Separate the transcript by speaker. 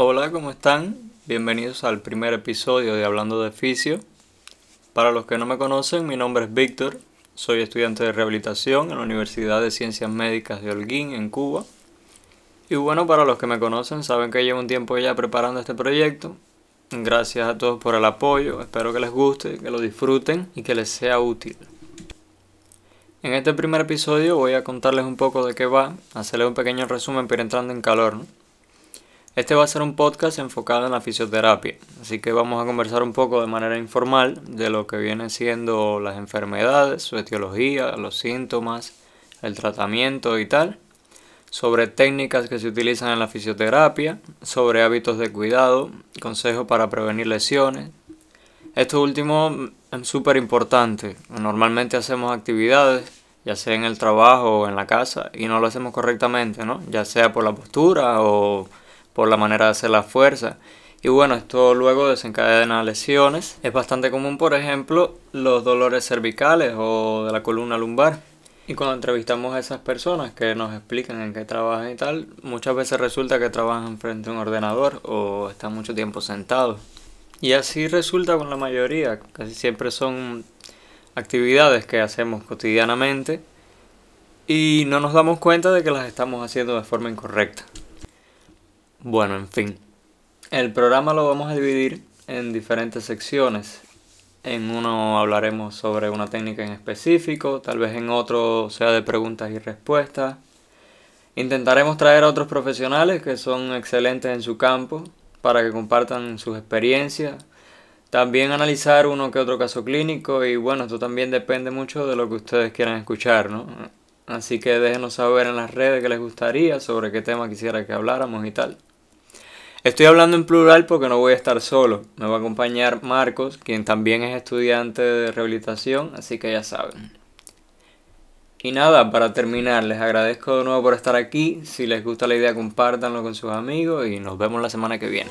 Speaker 1: Hola, ¿cómo están? Bienvenidos al primer episodio de Hablando de Fisio. Para los que no me conocen, mi nombre es Víctor, soy estudiante de rehabilitación en la Universidad de Ciencias Médicas de Holguín, en Cuba. Y bueno, para los que me conocen, saben que llevo un tiempo ya preparando este proyecto. Gracias a todos por el apoyo, espero que les guste, que lo disfruten y que les sea útil. En este primer episodio voy a contarles un poco de qué va, hacerles un pequeño resumen pero entrando en calor. Este va a ser un podcast enfocado en la fisioterapia, así que vamos a conversar un poco de manera informal de lo que vienen siendo las enfermedades, su etiología, los síntomas, el tratamiento y tal, sobre técnicas que se utilizan en la fisioterapia, sobre hábitos de cuidado, consejos para prevenir lesiones. Esto último es súper importante. Normalmente hacemos actividades, ya sea en el trabajo o en la casa, y no lo hacemos correctamente, ¿no? Ya sea por la postura o por la manera de hacer la fuerza. Y bueno, esto luego desencadena lesiones. Es bastante común, por ejemplo, los dolores cervicales o de la columna lumbar. Y cuando entrevistamos a esas personas que nos explican en qué trabajan y tal, muchas veces resulta que trabajan frente a un ordenador o están mucho tiempo sentados. Y así resulta con la mayoría, casi siempre son actividades que hacemos cotidianamente y no nos damos cuenta de que las estamos haciendo de forma incorrecta. Bueno, en fin. El programa lo vamos a dividir en diferentes secciones. En uno hablaremos sobre una técnica en específico, tal vez en otro sea de preguntas y respuestas. Intentaremos traer a otros profesionales que son excelentes en su campo para que compartan sus experiencias. También analizar uno que otro caso clínico y bueno, esto también depende mucho de lo que ustedes quieran escuchar, ¿no? Así que déjenos saber en las redes que les gustaría, sobre qué tema quisiera que habláramos y tal. Estoy hablando en plural porque no voy a estar solo. Me va a acompañar Marcos, quien también es estudiante de rehabilitación, así que ya saben. Y nada, para terminar, les agradezco de nuevo por estar aquí. Si les gusta la idea, compártanlo con sus amigos y nos vemos la semana que viene.